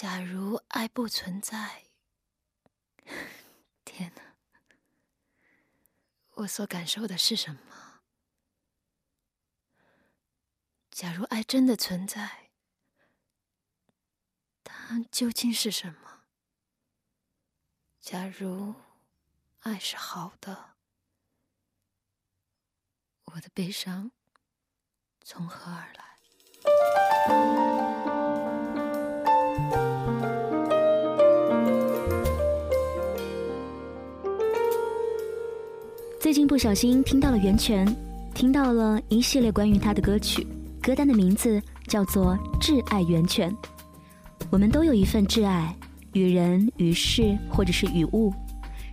假如爱不存在，天哪！我所感受的是什么？假如爱真的存在，它究竟是什么？假如爱是好的，我的悲伤从何而来？不小心听到了袁泉，听到了一系列关于他的歌曲，歌单的名字叫做《挚爱源泉》。我们都有一份挚爱，与人、与事，或者是与物。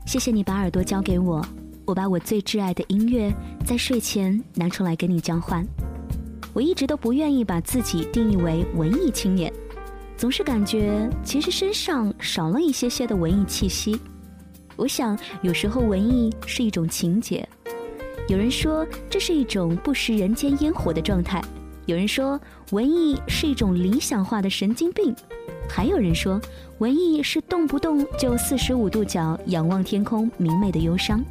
谢谢你把耳朵交给我，我把我最挚爱的音乐在睡前拿出来跟你交换。我一直都不愿意把自己定义为文艺青年，总是感觉其实身上少了一些些的文艺气息。我想，有时候文艺是一种情节。有人说这是一种不食人间烟火的状态；有人说文艺是一种理想化的神经病；还有人说文艺是动不动就四十五度角仰望天空明媚的忧伤。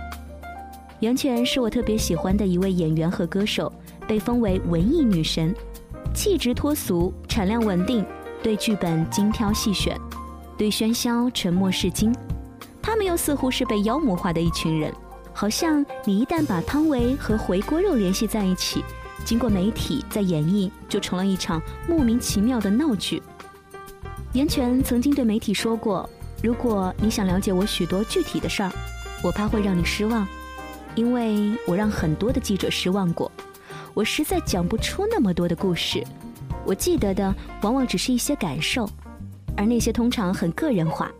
袁泉是我特别喜欢的一位演员和歌手，被封为文艺女神，气质脱俗，产量稳定，对剧本精挑细选，对喧嚣沉默是金。他们又似乎是被妖魔化的一群人，好像你一旦把汤唯和回锅肉联系在一起，经过媒体再演绎，就成了一场莫名其妙的闹剧。袁泉曾经对媒体说过：“如果你想了解我许多具体的事儿，我怕会让你失望，因为我让很多的记者失望过。我实在讲不出那么多的故事，我记得的往往只是一些感受，而那些通常很个人化，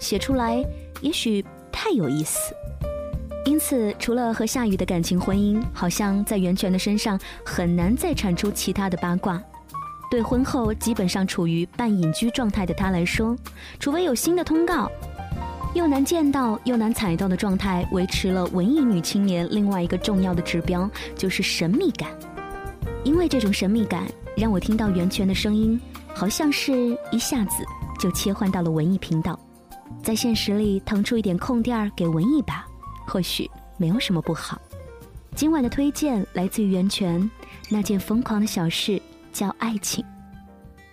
写出来。”也许太有意思，因此除了和夏雨的感情婚姻，好像在袁泉的身上很难再产出其他的八卦。对婚后基本上处于半隐居状态的他来说，除非有新的通告，又难见到又难踩到的状态，维持了文艺女青年另外一个重要的指标就是神秘感。因为这种神秘感，让我听到袁泉的声音，好像是一下子就切换到了文艺频道。在现实里腾出一点空地儿给文艺吧，或许没有什么不好。今晚的推荐来自于源泉，那件疯狂的小事叫爱情。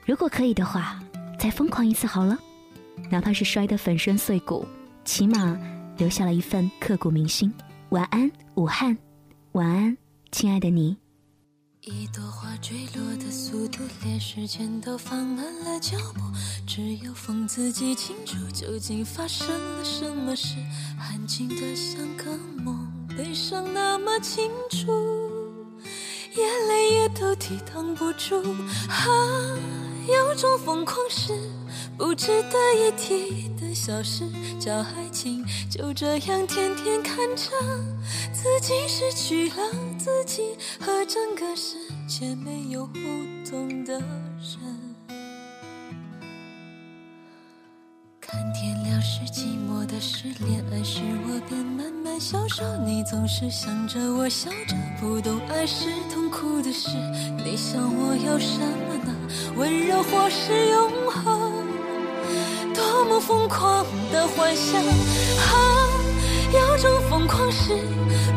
如果可以的话，再疯狂一次好了，哪怕是摔得粉身碎骨，起码留下了一份刻骨铭心。晚安，武汉，晚安，亲爱的你。一朵花坠落的速度，连时间都放慢了脚步。只有风自己清楚，究竟发生了什么事。安静的像个梦，悲伤那么清楚，眼泪也都抵挡不住。啊，有种疯狂是不值得一提的小事，叫爱情。就这样天天看着自己失去了自己，和整个世界没有互动的人。看天亮是寂寞的事，恋爱时我便慢慢消瘦。你总是想着我笑着，不懂爱是痛苦的事。你想我要什么呢？温柔或是永恒？多么疯狂的幻想！啊，有种疯狂是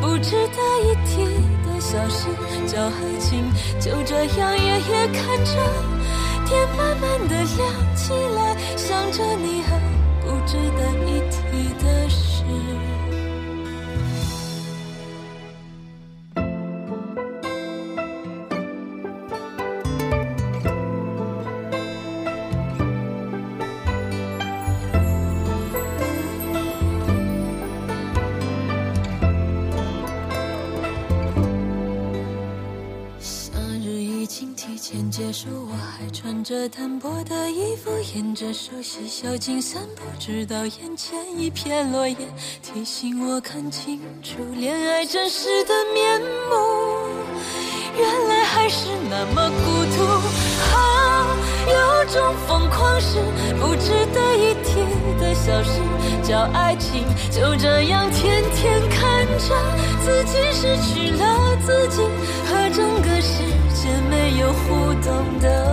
不值得一提小事，叫爱情。就这样夜夜看着天慢慢的亮起来，想着你还不值得我还穿着单薄的衣服，沿着熟悉小径散步，直到眼前一片落叶，提醒我看清楚恋爱真实的面目。原来还是那么孤独，啊，有种疯狂是不值得一提的小事，叫爱情。就这样天天看着自己失去了自己。互动的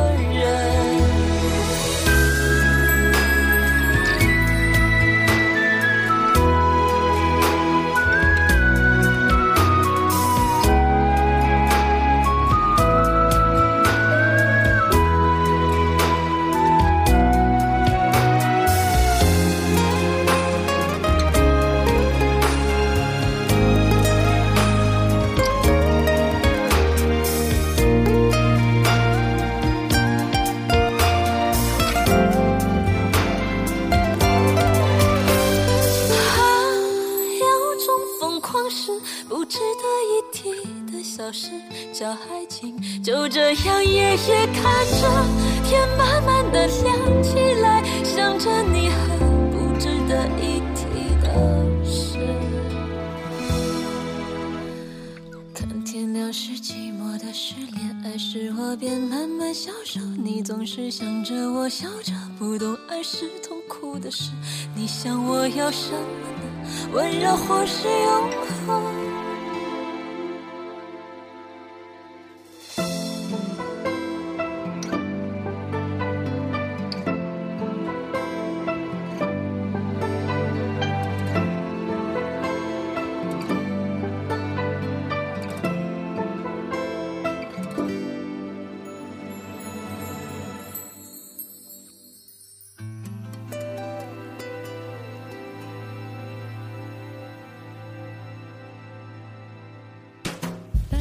不值得一提的小事叫爱情。就这样夜夜看着天慢慢的亮起来，想着你很不值得一提的事。看天亮是寂寞的事，恋爱时我便慢慢消瘦。你总是想着我笑着，不懂爱是痛苦的事。你想我要什么呢？温柔或是永恒？